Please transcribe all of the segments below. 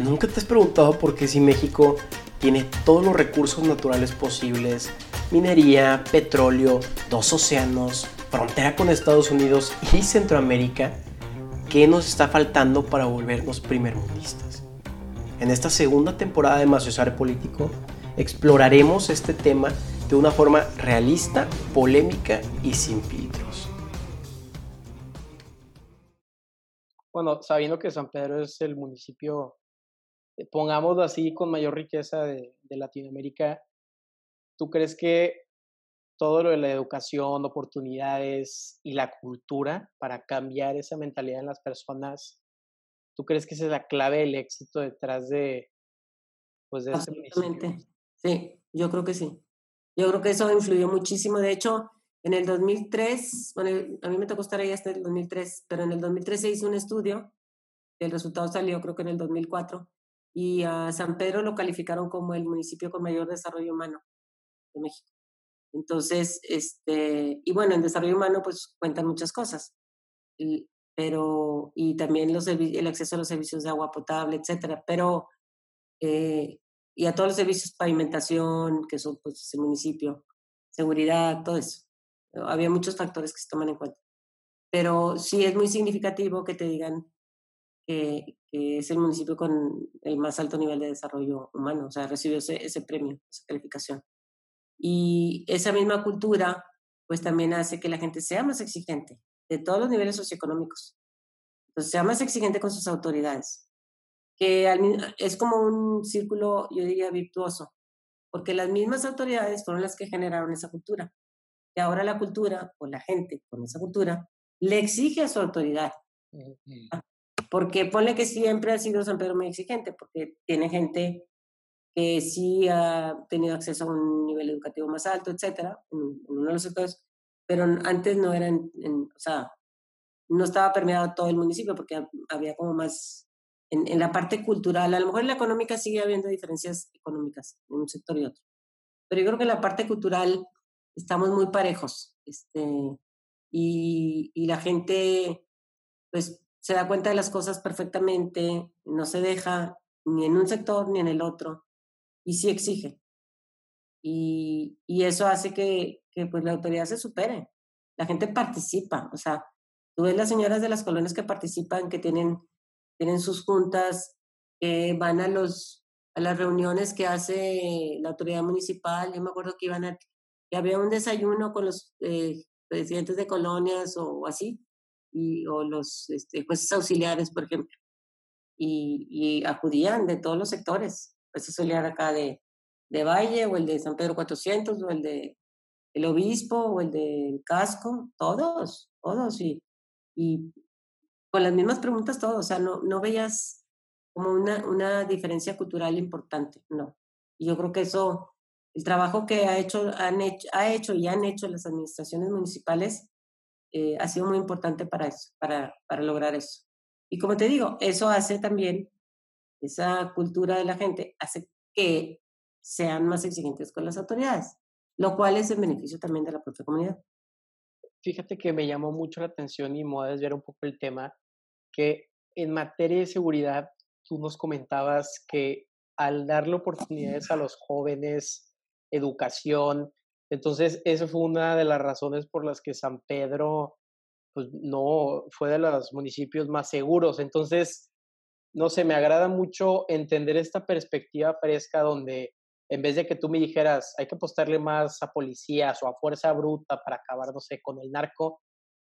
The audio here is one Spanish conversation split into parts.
¿Nunca te has preguntado por qué si México tiene todos los recursos naturales posibles, minería, petróleo, dos océanos, frontera con Estados Unidos y Centroamérica, qué nos está faltando para volvernos primermundistas? En esta segunda temporada de Maciosar Político exploraremos este tema de una forma realista, polémica y sin filtros. Bueno, sabiendo que San Pedro es el municipio pongámoslo así, con mayor riqueza de, Latinoamérica, ¿tú crees que todo lo de la educación, oportunidades y la cultura para cambiar esa mentalidad en las personas, ¿tú crees que esa es la clave del éxito detrás de, pues, de ese municipio? Sí, yo creo que sí. Yo creo que eso influyó muchísimo. De hecho, en el 2003, bueno, a mí me tocó estar ahí hasta el 2003, pero en el 2003 se hizo un estudio, el resultado salió creo que en el 2004, y a San Pedro lo calificaron como el municipio con mayor desarrollo humano de México. Entonces, este, y bueno, en desarrollo humano pues cuentan muchas cosas, pero, y también los, el acceso a los servicios de agua potable, etcétera, pero, eh, y a todos los servicios, pavimentación, que son pues el municipio, seguridad, todo eso. Había muchos factores que se toman en cuenta. Pero sí es muy significativo que te digan que, es el municipio con el más alto nivel de desarrollo humano, o sea, recibió ese, ese premio, esa calificación. Y esa misma cultura, pues también hace que la gente sea más exigente de todos los niveles socioeconómicos. Entonces, sea más exigente con sus autoridades, que es como un círculo, yo diría, virtuoso, porque las mismas autoridades fueron las que generaron esa cultura. Y ahora la cultura, o la gente con esa cultura, le exige a su autoridad. Porque ponle que siempre ha sido San Pedro muy exigente, porque tiene gente que sí ha tenido acceso a un nivel educativo más alto, etcétera, en, uno de los sectores, pero antes no era, en, o sea, no estaba permeado todo el municipio porque había como más, en, en, la parte cultural, a lo mejor en la económica sigue habiendo diferencias económicas en un sector y otro, pero yo creo que en la parte cultural estamos muy parejos, este, y, y la gente, pues se da cuenta de las cosas perfectamente, no se deja ni en un sector ni en el otro, y sí exige. Y, y eso hace que, que, pues la autoridad se supere. La gente participa, o sea, tú ves las señoras de las colonias que participan, que tienen, tienen sus juntas, que van a, los, a las reuniones que hace la autoridad municipal. Yo me acuerdo que iban a, había un desayuno con los eh, presidentes de colonias o así, y, o los este, jueces auxiliares, por ejemplo, y, y, acudían de todos los sectores, juez auxiliar acá de, de Valle, o el de San Pedro 400, o el de el obispo, o el del casco, todos, todos, y, y con las mismas preguntas todos, o sea, no, no veías como una, una diferencia cultural importante, no. Y yo creo que eso, el trabajo que ha hecho, han hecho, ha hecho y han hecho las administraciones municipales eh, ha sido muy importante para eso, para, para lograr eso. Y como te digo, eso hace también, esa cultura de la gente hace que sean más exigentes con las autoridades, lo cual es en beneficio también de la propia comunidad. Fíjate que me llamó mucho la atención y me voy a desviar un poco el tema, que en materia de seguridad, tú nos comentabas que al darle oportunidades a los jóvenes, educación, entonces, esa fue una de las razones por las que San Pedro pues, no fue de los municipios más seguros. Entonces, no sé, me agrada mucho entender esta perspectiva fresca donde en vez de que tú me dijeras, hay que apostarle más a policías o a fuerza bruta para acabar, no sé, con el narco,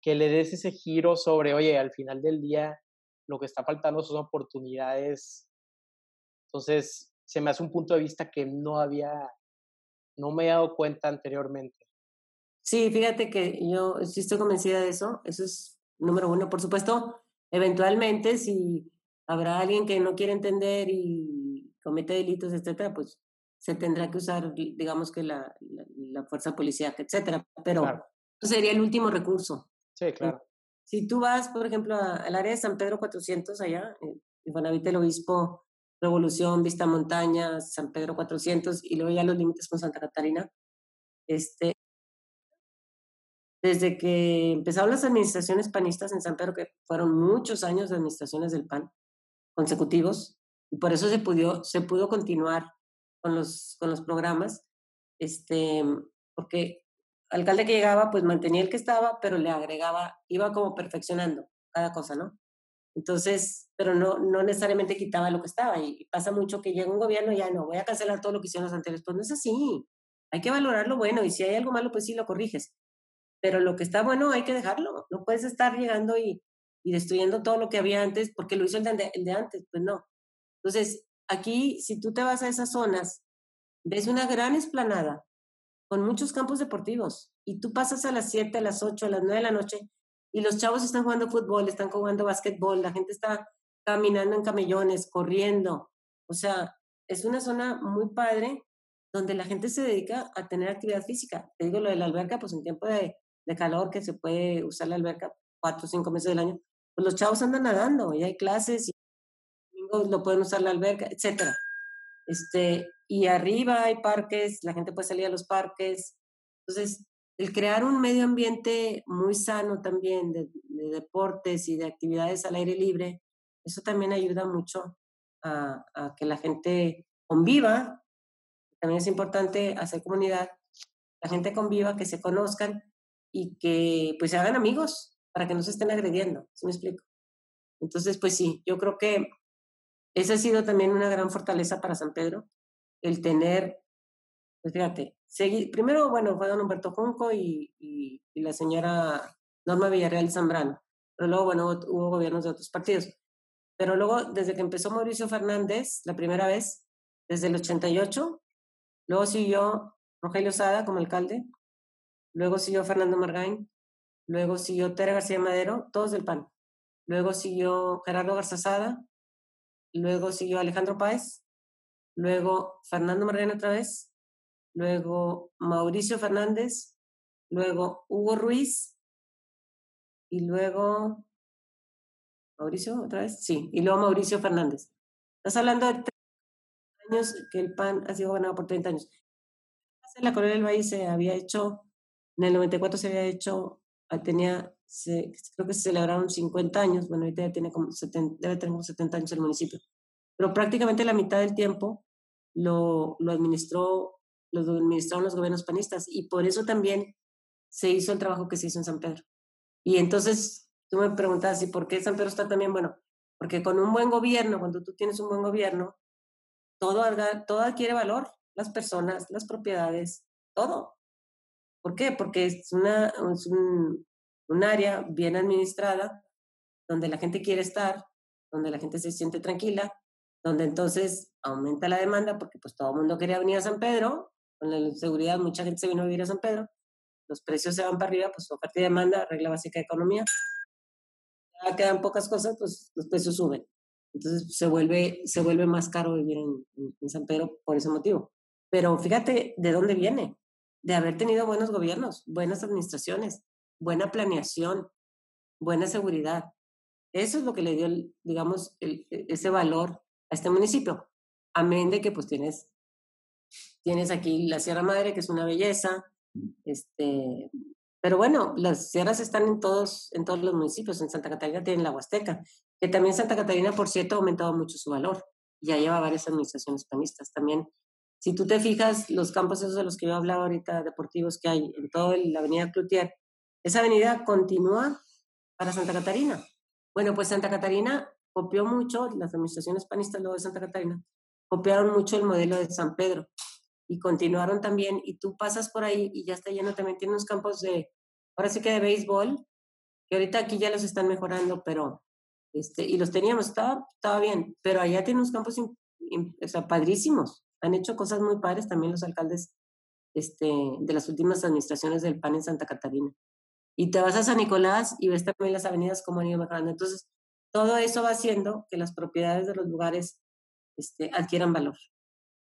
que le des ese giro sobre, oye, al final del día lo que está faltando son oportunidades. Entonces, se me hace un punto de vista que no había no me he dado cuenta anteriormente. Sí, fíjate que yo sí estoy convencida de eso. Eso es número uno. Por supuesto, eventualmente, si habrá alguien que no quiere entender y comete delitos, etcétera, pues se tendrá que usar, digamos que la, la, fuerza policial, etcétera. Pero sería el último recurso. Sí, claro. Si tú vas, por ejemplo, al área de San Pedro 400, allá, en Infonavit el Obispo Revolución, Vista Montaña, San Pedro 400 y luego ya los límites con Santa Catarina. Este, desde que empezaron las administraciones panistas en San Pedro, que fueron muchos años de administraciones del PAN consecutivos, Y por eso se pudo, se pudo continuar con los, con los programas, este, porque alcalde que llegaba, pues mantenía el que estaba, pero le agregaba, iba como perfeccionando cada cosa, ¿no? Entonces, pero no, no necesariamente quitaba lo que estaba. Y pasa mucho que llega un gobierno y ya no, voy a cancelar todo lo que hicieron los anteriores. Pues no es así. Hay que valorar lo bueno y si hay algo malo, pues sí lo corriges. Pero lo que está bueno hay que dejarlo. No puedes estar llegando y, y destruyendo todo lo que había antes porque lo hizo el de, el de antes. Pues no. Entonces, aquí, si tú te vas a esas zonas, ves una gran esplanada con muchos campos deportivos y tú pasas a las 7, a las 8, a las 9 de la noche y los chavos están jugando fútbol, están jugando básquetbol, la gente está caminando en camellones, corriendo. O sea, es una zona muy padre donde la gente se dedica a tener actividad física. Te digo lo de la alberca, pues en tiempo de, de calor que se puede usar la alberca cuatro o cinco meses del año, pues los chavos andan nadando y hay clases y domingos lo pueden usar la alberca, etcétera. Este, y arriba hay parques, la gente puede salir a los parques. Entonces, el crear un medio ambiente muy sano también de, deportes y de actividades al aire libre, eso también ayuda mucho a, que la gente conviva. También es importante hacer comunidad, la gente conviva, que se conozcan y que pues se hagan amigos para que no se estén agrediendo, ¿sí me explico? Entonces, pues sí, yo creo que esa ha sido también una gran fortaleza para San Pedro, el tener, pues fíjate, primero, bueno, fue don Humberto Junco y, y, la señora Norma Villarreal Zambrano, pero luego, bueno, hubo gobiernos de otros partidos. Pero luego, desde que empezó Mauricio Fernández, la primera vez, desde el 88, luego siguió Rogelio Sada como alcalde, luego siguió Fernando Margain, luego siguió Tere García Madero, todos del PAN, luego siguió Gerardo Garzazada, luego siguió Alejandro Páez, luego Fernando Margain otra vez, luego Mauricio Fernández, luego Hugo Ruiz y luego Mauricio otra vez, sí, y luego Mauricio Fernández. Estás hablando de 30 años que el PAN ha sido ganado por 30 años. En la Colonia del Valle se había hecho, en el 94 se había hecho, ah, tenía, creo que se celebraron 50 años, bueno, ahorita ya tiene como 70, debe tener como 70 años el municipio, pero prácticamente la mitad del tiempo lo, lo administró los administraron los gobiernos panistas y por eso también se hizo el trabajo que se hizo en San Pedro. Y entonces tú me preguntas, ¿y por qué San Pedro está también bueno? Porque con un buen gobierno, cuando tú tienes un buen gobierno, todo, todo adquiere valor, las personas, las propiedades, todo. ¿Por qué? Porque es, una, es un, un área bien administrada, donde la gente quiere estar, donde la gente se siente tranquila, donde entonces aumenta la demanda porque pues todo el mundo quería venir a San Pedro con la seguridad, mucha gente se vino a vivir a San Pedro, los precios se van para arriba, pues oferta y demanda, regla básica de economía. Ya quedan pocas cosas, pues los precios suben. Entonces se vuelve, se vuelve más caro vivir en, en San Pedro por ese motivo. Pero fíjate de dónde viene, de haber tenido buenos gobiernos, buenas administraciones, buena planeación, buena seguridad. Eso es lo que le dio, digamos, el, e, ese valor a este municipio. Amén de que pues tienes Tienes aquí la Sierra Madre, que es una belleza. Este, pero bueno, las sierras están en todos, en todos los municipios. En Santa Catarina tienen la Huasteca, que también Santa Catarina, por cierto, ha aumentado mucho su valor. Ya lleva varias administraciones panistas también. Si tú te fijas, los campos esos de los que yo hablaba ahorita, deportivos que hay en toda la avenida Cloutier, esa avenida continúa para Santa Catarina. Bueno, pues Santa Catarina copió mucho, las administraciones panistas luego de Santa Catarina, copiaron mucho el modelo de San Pedro y continuaron también y tú pasas por ahí y ya está lleno, también tiene unos campos de, ahora sí que de béisbol, que ahorita aquí ya los están mejorando, pero, este, y los teníamos, estaba, estaba bien, pero allá tiene unos campos o sea, padrísimos, han hecho cosas muy padres también los alcaldes este, de las últimas administraciones del PAN en Santa Catarina. Y te vas a San Nicolás y ves también las avenidas como han ido mejorando. Entonces, todo eso va haciendo que las propiedades de los lugares este, adquieran valor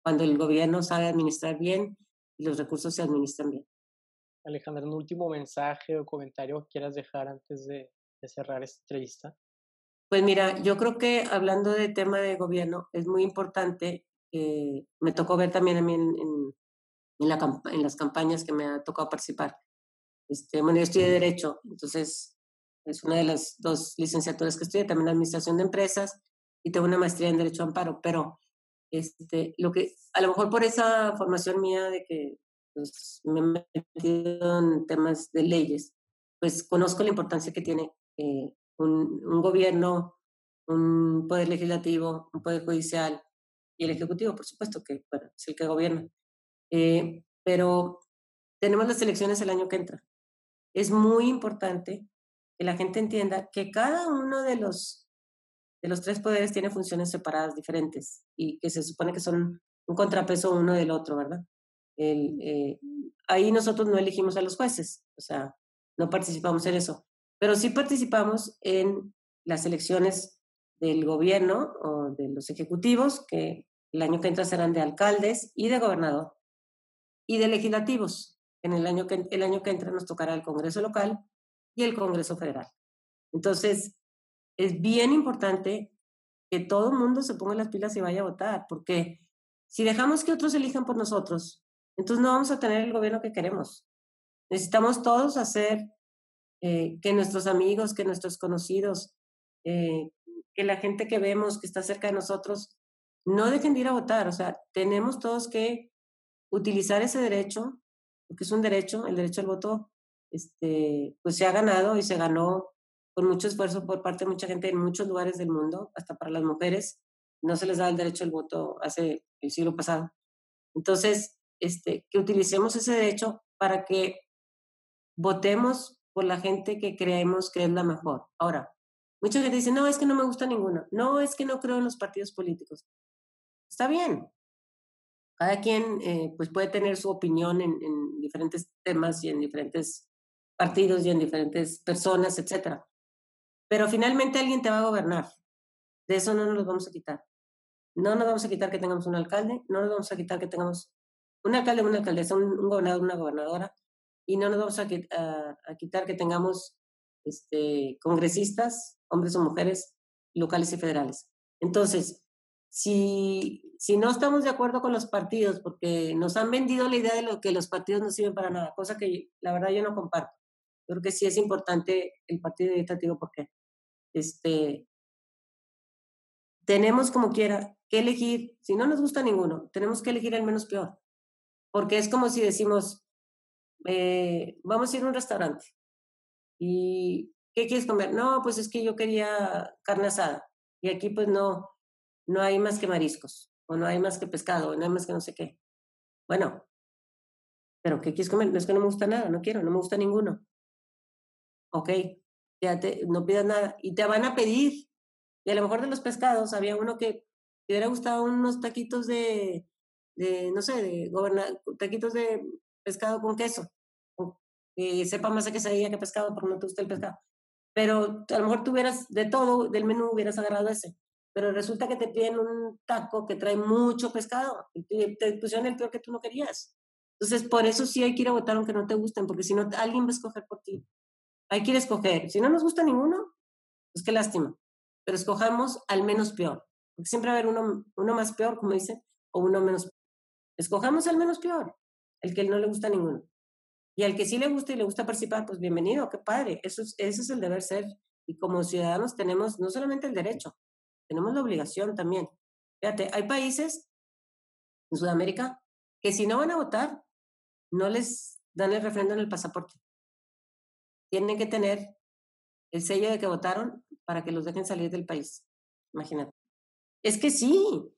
cuando el gobierno sabe administrar bien y los recursos se administran bien. Alejandra, un último mensaje o comentario que quieras dejar antes de, cerrar esta entrevista. Pues mira, yo creo que hablando de tema de gobierno, es muy importante, eh, me tocó ver también a mí en, en, la, en, las campañas que me ha tocado participar. Este, bueno, yo estudié Derecho, entonces es una de las dos licenciaturas que estudié, también Administración de Empresas y tengo una maestría en Derecho Amparo, pero este, lo que, a lo mejor por esa formación mía de que pues, me he metido en temas de leyes, pues conozco la importancia que tiene eh, un, un, gobierno, un poder legislativo, un poder judicial y el ejecutivo, por supuesto, que bueno, es el que gobierna. Eh, pero tenemos las elecciones el año que entra. Es muy importante que la gente entienda que cada uno de los, de los tres poderes tiene funciones separadas diferentes y que se supone que son un contrapeso uno del otro, ¿verdad? El, eh, ahí nosotros no elegimos a los jueces, o sea, no participamos en eso, pero sí participamos en las elecciones del gobierno o de los ejecutivos, que el año que entra serán de alcaldes y de gobernador, y de legislativos. En el año que, el año que entra nos tocará el Congreso local y el Congreso federal. Entonces, es bien importante que todo el mundo se ponga las pilas y vaya a votar, porque si dejamos que otros elijan por nosotros, entonces no vamos a tener el gobierno que queremos. Necesitamos todos hacer eh, que nuestros amigos, que nuestros conocidos, eh, que la gente que vemos que está cerca de nosotros, no dejen de ir a votar. O sea, tenemos todos que utilizar ese derecho, porque es un derecho, el derecho al voto, este, pues se ha ganado y se ganó con mucho esfuerzo por parte de mucha gente en muchos lugares del mundo, hasta para las mujeres. No se les da el derecho al voto hace el siglo pasado. Entonces, este, que utilicemos ese derecho para que votemos por la gente que creemos que es la mejor. Ahora, mucha gente dice, no, es que no me gusta ninguno, no, es que no creo en los partidos políticos. Está bien. Cada quien eh, pues puede tener su opinión en, en, diferentes temas y en diferentes partidos y en diferentes personas, etc. Pero finalmente alguien te va a gobernar. De eso no nos lo vamos a quitar. No nos vamos a quitar que tengamos un alcalde, no nos vamos a quitar que tengamos un alcalde, una alcaldesa, un, un gobernador, una gobernadora, y no nos vamos a, a, quitar que tengamos este, congresistas, hombres o mujeres, locales y federales. Entonces, si, si no estamos de acuerdo con los partidos, porque nos han vendido la idea de lo que los partidos no sirven para nada, cosa que la verdad yo no comparto. Creo que sí es importante el partido legislativo porque este, tenemos como quiera que elegir, si no nos gusta ninguno, tenemos que elegir el menos peor. Porque es como si decimos, eh, vamos a ir a un restaurante y ¿qué quieres comer? No, pues es que yo quería carne asada y aquí pues no, no hay más que mariscos o no hay más que pescado o no hay más que no sé qué. Bueno, pero ¿qué quieres comer? No es que no me gusta nada, no quiero, no me gusta ninguno. Ok, ya te, no pidas nada y te van a pedir. Y a lo mejor de los pescados había uno que te hubiera gustado unos taquitos de, no sé, de gobernar, taquitos de pescado con queso, que sepa más a quesadilla que pescado porque no te gusta el pescado. Pero a lo mejor tuvieras de todo, del menú hubieras agarrado ese. Pero resulta que te piden un taco que trae mucho pescado y te, pusieron el peor que tú no querías. Entonces, por eso sí hay que ir a votar aunque no te gusten, porque si no, alguien va a escoger por ti. Hay que a escoger. Si no nos gusta ninguno, pues qué lástima. Pero escojamos al menos peor. Porque siempre va a haber uno, uno más peor, como dicen, o uno menos. Escojamos al menos peor el que no le gusta ninguno. Y al que sí le gusta y le gusta participar, pues bienvenido, qué padre. Eso es, ese es el deber ser. Y como ciudadanos tenemos no solamente el derecho, tenemos la obligación también. Fíjate, hay países en Sudamérica que si no van a votar, no les dan el refrendo en el pasaporte. Tienen que tener el sello de que votaron para que los dejen salir del país. Imagínate. Es que sí,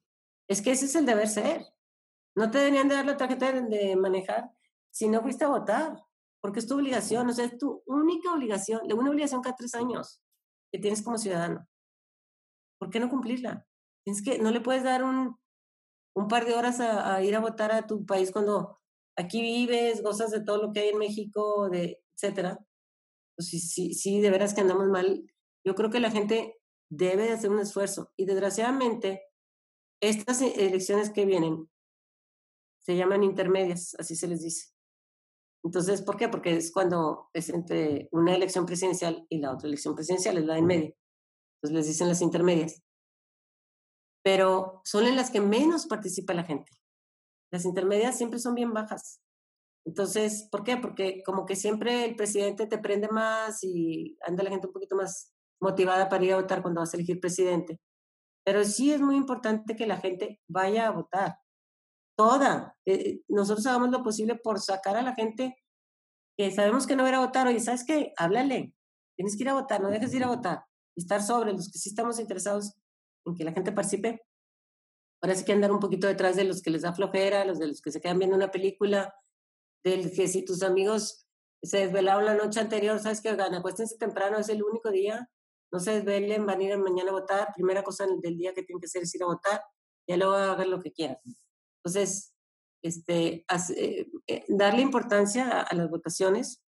es que ese es el deber ser. No te deberían de dar la tarjeta de manejar si no fuiste a votar, porque es tu obligación, o sea, es tu única obligación, una obligación cada tres años que tienes como ciudadano. ¿Por qué no cumplirla? Es que no le puedes dar un, un par de horas a, ir a votar a tu país cuando aquí vives, gozas de todo lo que hay en México, de, etcétera. Pues sí, sí, sí, de veras que andamos mal. Yo creo que la gente debe de hacer un esfuerzo. Y desgraciadamente, estas e-, elecciones que vienen se llaman intermedias, así se les dice. Entonces, ¿por qué? Porque es cuando es entre una elección presidencial y la otra elección presidencial, es la en medio. Entonces les dicen las intermedias. Pero son en las que menos participa la gente. Las intermedias siempre son bien bajas. Entonces, ¿por qué? Porque como que siempre el presidente te prende más y anda la gente un poquito más motivada para ir a votar cuando vas a elegir presidente. Pero sí es muy importante que la gente vaya a votar. Toda. Eh, nosotros hagamos lo posible por sacar a la gente que sabemos que no va a votar. Oye, ¿sabes qué? Háblale. Tienes que ir a votar, no dejes de ir a votar. Estar sobre los que sí estamos interesados en que la gente participe. Ahora sí que andar un poquito detrás de los que les da flojera, los de los que se quedan viendo una película, del que si tus amigos se desvelaron la noche anterior, sabes que gana, acuéstense temprano, es el único día, no se desvelen, van a ir mañana a votar, primera cosa del día que tienen que hacer es ir a votar, y luego hagan lo que quieran. Entonces, este, eh, eh, darle importancia a, las votaciones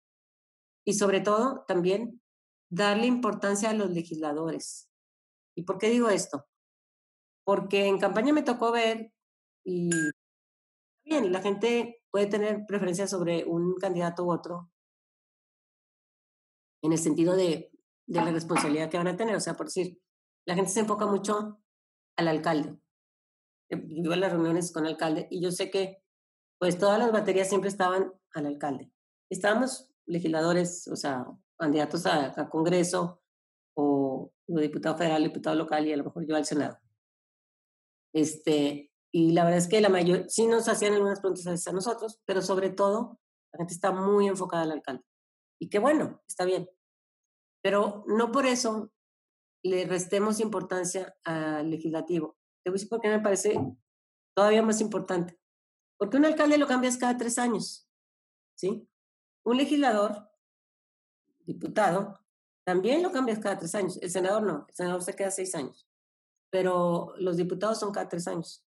y sobre todo también darle importancia a los legisladores. ¿Y por qué digo esto? Porque en campaña me tocó ver y bien, la gente puede tener preferencia sobre un candidato u otro en el sentido de, de la responsabilidad que van a tener. O sea, por decir, la gente se enfoca mucho al alcalde. Yo iba a las reuniones con el alcalde y yo sé que pues todas las baterías siempre estaban al alcalde. Estábamos legisladores, o sea, candidatos a, Congreso o, diputado federal, diputado local y a lo mejor yo al Senado. Este, y la verdad es que la mayor, sí nos hacían algunas preguntas a nosotros, pero sobre todo la gente está muy enfocada al alcalde. Y qué bueno, está bien. Pero no por eso le restemos importancia al legislativo. Te voy a decir por qué me parece todavía más importante. Porque un alcalde lo cambias cada tres años, ¿sí? Un legislador, diputado, también lo cambias cada tres años. El senador no, el senador se queda seis años. Pero los diputados son cada tres años.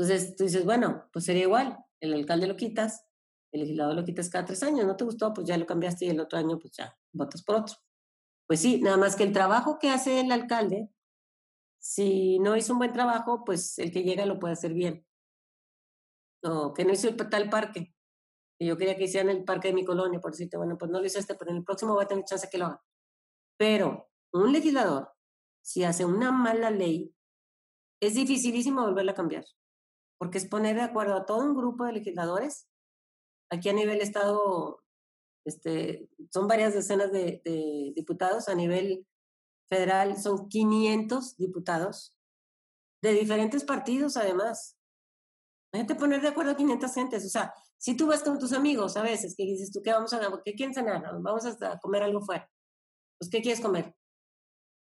Entonces tú dices, bueno, pues sería igual. El alcalde lo quitas, el legislador lo quitas cada tres años. No te gustó, pues ya lo cambiaste y el otro año, pues ya votas por otro. Pues sí, nada más que el trabajo que hace el alcalde, si no hizo un buen trabajo, pues el que llega lo puede hacer bien o que no hizo el tal parque. Y yo quería que hicieran el parque de mi colonia, por decirte, bueno, pues no lo hizo este, pero en el próximo voy a tener chance que lo haga. Pero un legislador, si hace una mala ley, es dificilísimo volverla a cambiar, porque es poner de acuerdo a todo un grupo de legisladores. Aquí a nivel Estado, este, son varias decenas de, diputados, a nivel federal son 500 diputados de diferentes partidos, además. Imagínate poner de acuerdo a 500 gentes. O sea, si tú vas con tus amigos a veces, que dices tú, ¿qué vamos a ¿Qué quieren cenar? Vamos a comer algo fuera. Pues, ¿qué quieres comer?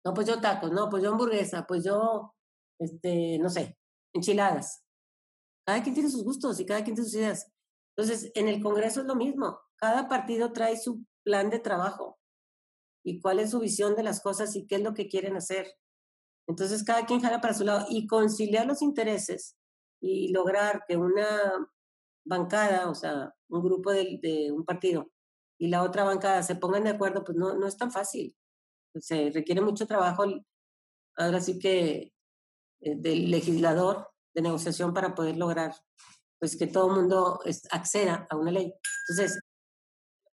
No, pues yo tacos, no, pues yo hamburguesa, pues yo, este, no sé, enchiladas. Cada quien tiene sus gustos y cada quien tiene sus ideas. Entonces, en el Congreso es lo mismo. Cada partido trae su plan de trabajo y cuál es su visión de las cosas y qué es lo que quieren hacer. Entonces, cada quien jala para su lado y conciliar los intereses y lograr que una bancada, o sea, un grupo de, un partido y la otra bancada se pongan de acuerdo, pues no, no es tan fácil. Se requiere mucho trabajo, ahora sí que eh, del legislador de negociación para poder lograr pues que todo el mundo acceda a una ley. Entonces,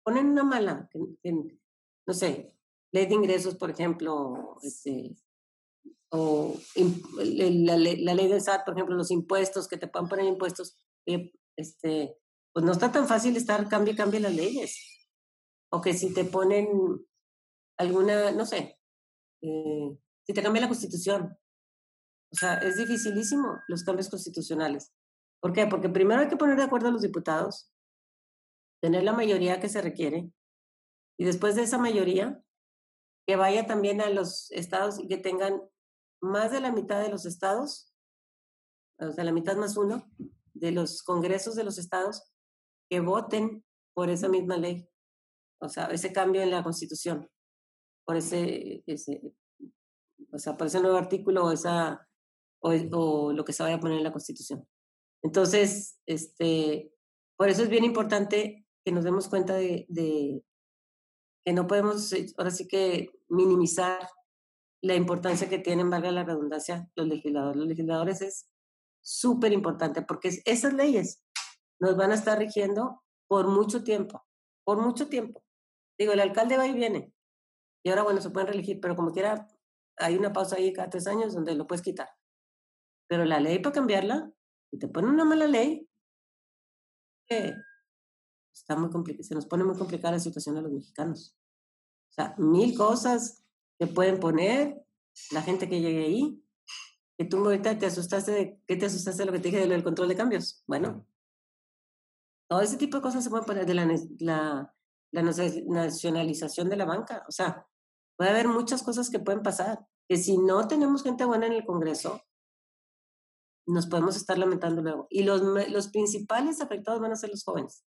ponen una mala, no sé, ley de ingresos, por ejemplo, este, o la, ley del SAT, por ejemplo, los impuestos, que te puedan poner impuestos, eh, este, pues no está tan fácil estar cambie, cambie las leyes. O que si te ponen alguna, no sé, eh, si te cambia la constitución. O sea, es dificilísimo los cambios constitucionales. ¿Por qué? Porque primero hay que poner de acuerdo a los diputados, tener la mayoría que se requiere, y después de esa mayoría, que vaya también a los estados y que tengan más de la mitad de los estados, o sea, la mitad más uno, de los congresos de los estados que voten por esa misma ley, o sea, ese cambio en la constitución, por ese, ese o sea, por ese nuevo artículo o, esa, o, lo que se vaya a poner en la constitución. Entonces, este, por eso es bien importante que nos demos cuenta de, de que no podemos, ahora sí que minimizar la importancia que tienen, valga la redundancia, los legisladores. Los legisladores es súper importante porque esas leyes nos van a estar rigiendo por mucho tiempo, por mucho tiempo. Digo, el alcalde va y viene. Y ahora, bueno, se pueden reelegir, pero como quiera, hay una pausa ahí cada tres años donde lo puedes quitar. Pero la ley para cambiarla, y te ponen una mala ley, está muy se nos pone muy complicada la situación a los mexicanos. O sea, mil cosas que pueden poner la gente que llegue ahí Que tú ahorita te asustaste de, ¿qué te asustaste de lo que te dije del control de cambios? Bueno, todo ese tipo de cosas se pueden poner de la, la, la nacionalización de la banca. O sea, puede haber muchas cosas que pueden pasar. Que si no tenemos gente buena en el Congreso, nos podemos estar lamentando luego. Y los, los principales afectados van a ser los jóvenes.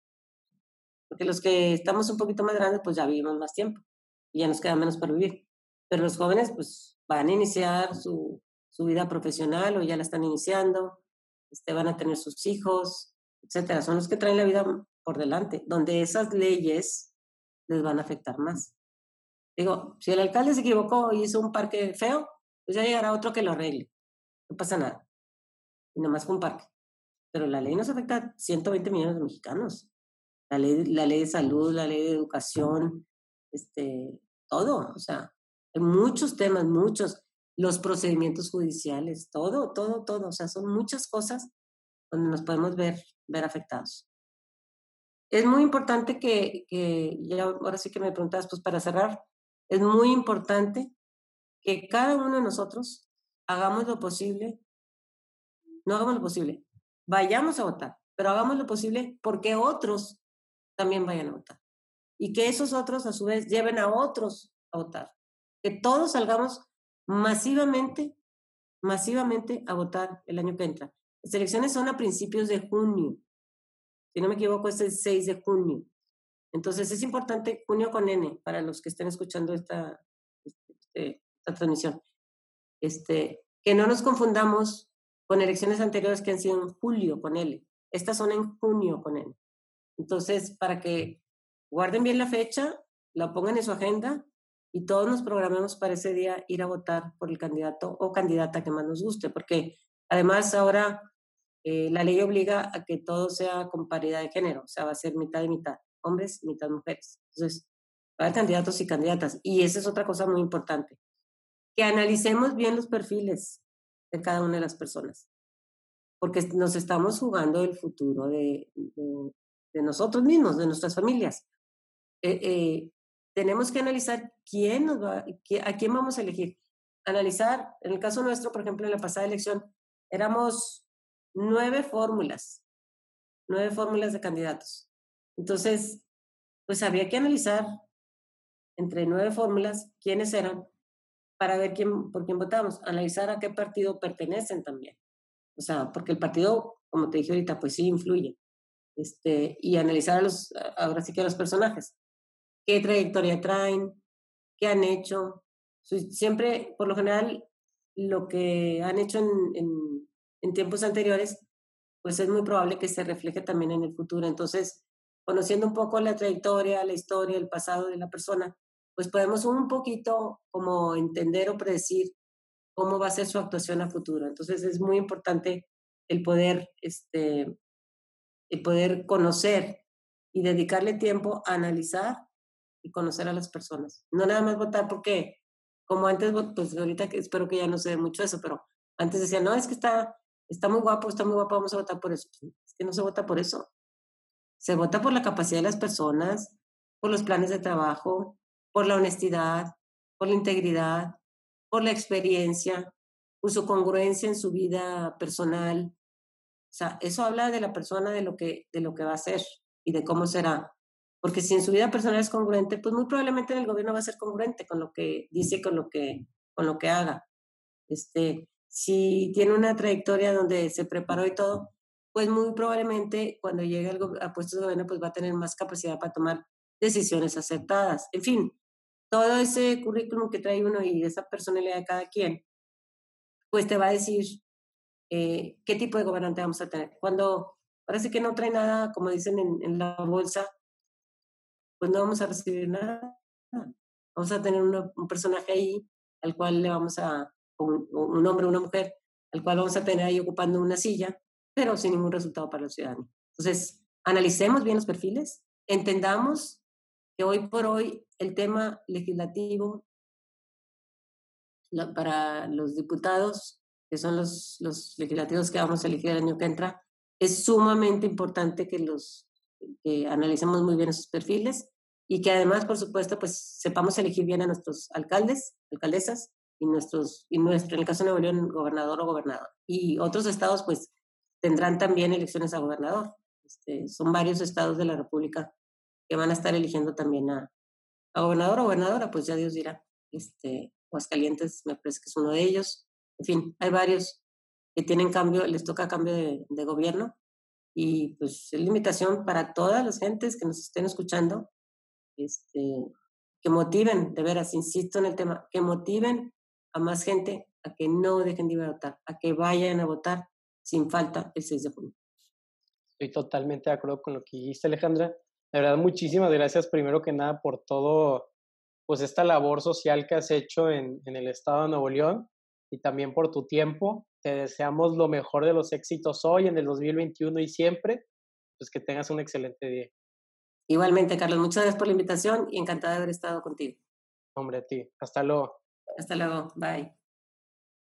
Porque los que estamos un poquito más grandes, pues ya vivimos más tiempo y ya nos queda menos para vivir. Pero los jóvenes, pues van a iniciar su, su vida profesional o ya la están iniciando, este, van a tener sus hijos, etcétera. Son los que traen la vida por delante, donde esas leyes les van a afectar más. Digo, si el alcalde se equivocó y hizo un parque feo, pues ya llegará otro que lo arregle. No pasa nada. Y nomás fue un parque. Pero la ley nos afecta a 120 millones de mexicanos. La ley, la ley de salud, la ley de educación, este, todo. O sea, hay muchos temas, muchos. Los procedimientos judiciales, todo, todo, todo. O sea, son muchas cosas donde nos podemos ver, ver afectados. Es muy importante que, que, ya ahora sí que me preguntas, pues para cerrar, es muy importante que cada uno de nosotros hagamos lo posible, no hagamos lo posible, vayamos a votar, pero hagamos lo posible porque otros también vayan a votar. Y que esos otros a su vez lleven a otros a votar. Que todos salgamos masivamente, masivamente a votar el año que entra. Las elecciones son a principios de junio. Si no me equivoco, es el 6 de junio. Entonces es importante, junio con N, para los que estén escuchando esta, este, esta transmisión, este, que no nos confundamos con elecciones anteriores que han sido en julio con L. Estas son en junio con N. Entonces, para que guarden bien la fecha, la pongan en su agenda y todos nos programemos para ese día ir a votar por el candidato o candidata que más nos guste, porque además ahora eh, la ley obliga a que todo sea con paridad de género, o sea, va a ser mitad y mitad, hombres, mitad mujeres. Entonces, va a haber candidatos y candidatas. Y esa es otra cosa muy importante, que analicemos bien los perfiles de cada una de las personas, porque nos estamos jugando el futuro de, de, nosotros mismos, de nuestras familias. Eh, eh, tenemos que analizar quién nos va, a quién vamos a elegir. Analizar, en el caso nuestro, por ejemplo, en la pasada elección, éramos nueve fórmulas, nueve fórmulas de candidatos. Entonces, pues había que analizar entre nueve fórmulas quiénes eran para ver quién, por quién votamos, analizar a qué partido pertenecen también. O sea, porque el partido, como te dije ahorita, pues sí influye. Este, y analizar a los, ahora sí que a los personajes. ¿Qué trayectoria traen? ¿Qué han hecho? Siempre, por lo general, lo que han hecho en en tiempos anteriores, pues es muy probable que se refleje también en el futuro. Entonces, conociendo un poco la trayectoria, la historia, el pasado de la persona, pues podemos un poquito como entender o predecir cómo va a ser su actuación a futuro. Entonces, es muy importante el poder, este, el poder conocer y dedicarle tiempo a analizar y conocer a las personas. No nada más votar porque, como antes, pues ahorita espero que ya no se ve mucho eso, pero antes decía, no, es que está está muy guapo, está muy guapo, vamos a votar por eso. Es que no se vota por eso. Se vota por la capacidad de las personas, por los planes de trabajo, por la honestidad, por la integridad, por la experiencia, por su congruencia en su vida personal. O sea, eso habla de la persona, de lo que, de lo que va a ser y de cómo será. Porque si en su vida personal es congruente, pues muy probablemente en el gobierno va a ser congruente con lo que dice, con lo que, con lo que haga. Este, si tiene una trayectoria donde se preparó y todo, pues muy probablemente cuando llegue a puestos de gobierno, pues va a tener más capacidad para tomar decisiones aceptadas. En fin, todo ese currículum que trae uno y esa personalidad de cada quien, pues te va a decir eh, qué tipo de gobernante vamos a tener. Cuando parece que no trae nada, como dicen en, la bolsa, pues no vamos a recibir nada. Vamos a tener un personaje ahí al cual le vamos a un, hombre o una mujer, al cual vamos a tener ahí ocupando una silla, pero sin ningún resultado para los ciudadanos. Entonces, analicemos bien los perfiles, entendamos que hoy por hoy el tema legislativo para los diputados, que son los, los legislativos que vamos a elegir el año que entra, es sumamente importante que los que analicemos muy bien esos perfiles y que además, por supuesto, pues sepamos elegir bien a nuestros alcaldes, alcaldesas, y nuestros, y nuestro, en el caso de Nuevo León, gobernador o gobernador. Y otros estados, pues, tendrán también elecciones a gobernador. Este, son varios estados de la República que van a estar eligiendo también a, a gobernador o gobernadora, pues ya Dios dirá. Este, Aguascalientes me parece que es uno de ellos. En fin, hay varios que tienen cambio, les toca cambio de, de gobierno y pues es limitación para todas las gentes que nos estén escuchando, este, que motiven, de veras, insisto en el tema, que motiven a más gente a que no dejen de ir a votar, a que vayan a votar sin falta el 6 de junio. Estoy totalmente de acuerdo con lo que dijiste, Alejandra. De verdad, muchísimas gracias primero que nada por todo, pues esta labor social que has hecho en, en el estado de Nuevo León y también por tu tiempo. Te deseamos lo mejor de los éxitos hoy, en el 2021 y siempre. Pues que tengas un excelente día. Igualmente, Carlos, muchas gracias por la invitación y encantada de haber estado contigo. Hombre, a ti. Hasta luego. Hasta luego. Bye.